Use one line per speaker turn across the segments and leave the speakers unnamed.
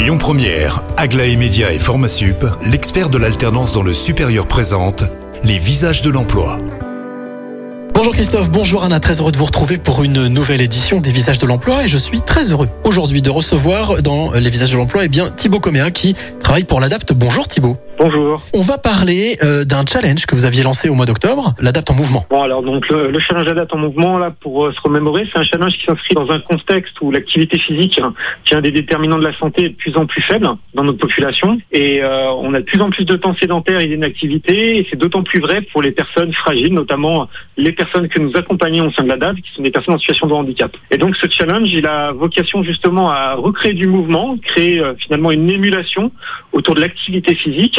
Lyon Première, Aglaé Média et Formasup, l'expert de l'alternance dans le supérieur présente les visages de l'emploi.
Bonjour Christophe, bonjour Anna, très heureux de vous retrouver pour une nouvelle édition des Visages de l'Emploi et je suis très heureux aujourd'hui de recevoir dans les Visages de l'Emploi eh bien Thibaut Coméa qui travaille pour l'ADAPT. Bonjour Thibaut.
Bonjour.
On va parler euh, d'un challenge que vous aviez lancé au mois d'octobre, l'Adapt en mouvement.
Bon alors donc le, le challenge Adapt en mouvement là pour euh, se remémorer, c'est un challenge qui s'inscrit dans un contexte où l'activité physique, hein, qui est un des déterminants de la santé, est de plus en plus faible dans notre population et euh, on a de plus en plus de temps sédentaire et d'inactivité et c'est d'autant plus vrai pour les personnes fragiles, notamment les personnes que nous accompagnons au sein de l'Adapt, qui sont des personnes en situation de handicap. Et donc ce challenge, il a vocation justement à recréer du mouvement, créer euh, finalement une émulation autour de l'activité physique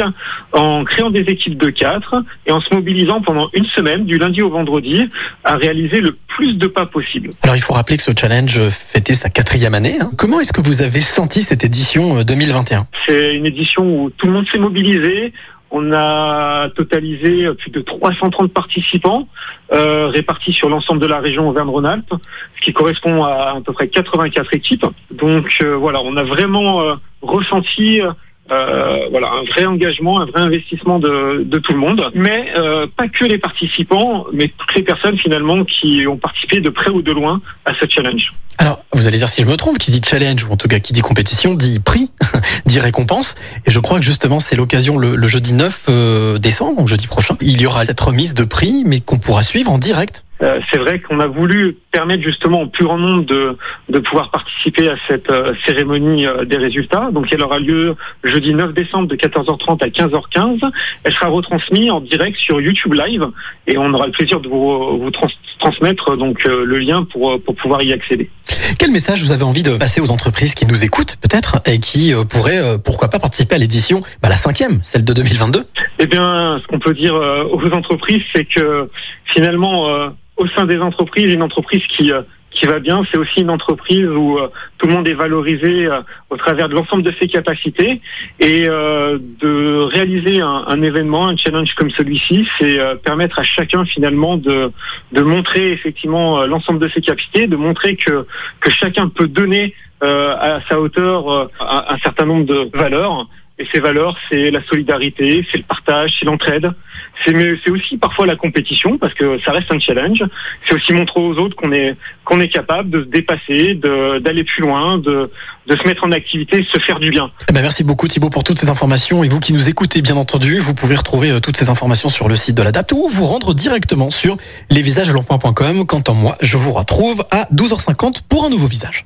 en créant des équipes de quatre et en se mobilisant pendant une semaine, du lundi au vendredi, à réaliser le plus de pas possible.
Alors il faut rappeler que ce challenge fêtait sa quatrième année. hein. Comment est-ce que vous avez senti cette édition euh, 2021
C'est une édition où tout le monde s'est mobilisé. On a totalisé plus de 330 participants euh, répartis sur l'ensemble de la région Auvergne-Rhône-Alpes, ce qui correspond à à peu près 84 équipes. Donc euh, voilà, on a vraiment euh, ressenti euh, voilà un vrai engagement, un vrai investissement de, de tout le monde, mais euh, pas que les participants, mais toutes les personnes finalement qui ont participé de près ou de loin à ce challenge.
Alors vous allez dire si je me trompe, qui dit challenge ou en tout cas qui dit compétition dit prix, dit récompense. Et je crois que justement c'est l'occasion le, le jeudi 9 euh, décembre, donc jeudi prochain, il y aura cette remise de prix, mais qu'on pourra suivre en direct.
Euh, c'est vrai qu'on a voulu permettre justement au plus grand nombre de, pouvoir participer à cette euh, cérémonie euh, des résultats. Donc elle aura lieu jeudi 9 décembre de 14h30 à 15h15. Elle sera retransmise en direct sur YouTube Live et on aura le plaisir de vous, vous trans- transmettre donc le lien pour, pour pouvoir y accéder.
Quel message vous avez envie de passer aux entreprises qui nous écoutent peut-être et qui euh, pourraient euh, pourquoi pas participer à l'édition, bah, la cinquième, celle de 2022
Eh bien, ce qu'on peut dire euh, aux entreprises, c'est que finalement, au sein des entreprises, une entreprise qui qui va bien, c'est aussi une entreprise où euh, tout le monde est valorisé euh, au travers de l'ensemble de ses capacités et euh, de réaliser un, événement, un challenge comme celui-ci, c'est permettre à chacun finalement de de montrer effectivement l'ensemble de ses capacités, de montrer que que chacun peut donner à sa hauteur un certain nombre de valeurs. Et ces valeurs, c'est la solidarité, c'est le partage, c'est l'entraide. C'est aussi parfois la compétition parce que ça reste un challenge. C'est aussi montrer aux autres qu'on est qu'on est capable de se dépasser, de d'aller plus loin, de de se mettre en activité, se faire du bien.
Eh ben, merci beaucoup Thibaut pour toutes ces informations et vous qui nous écoutez bien entendu, vous pouvez retrouver euh, toutes ces informations sur le site de l'ADAPT ou vous rendre directement sur lesvisagesdelemploi.com. Quant à moi, je vous retrouve à 12h50 pour un nouveau visage.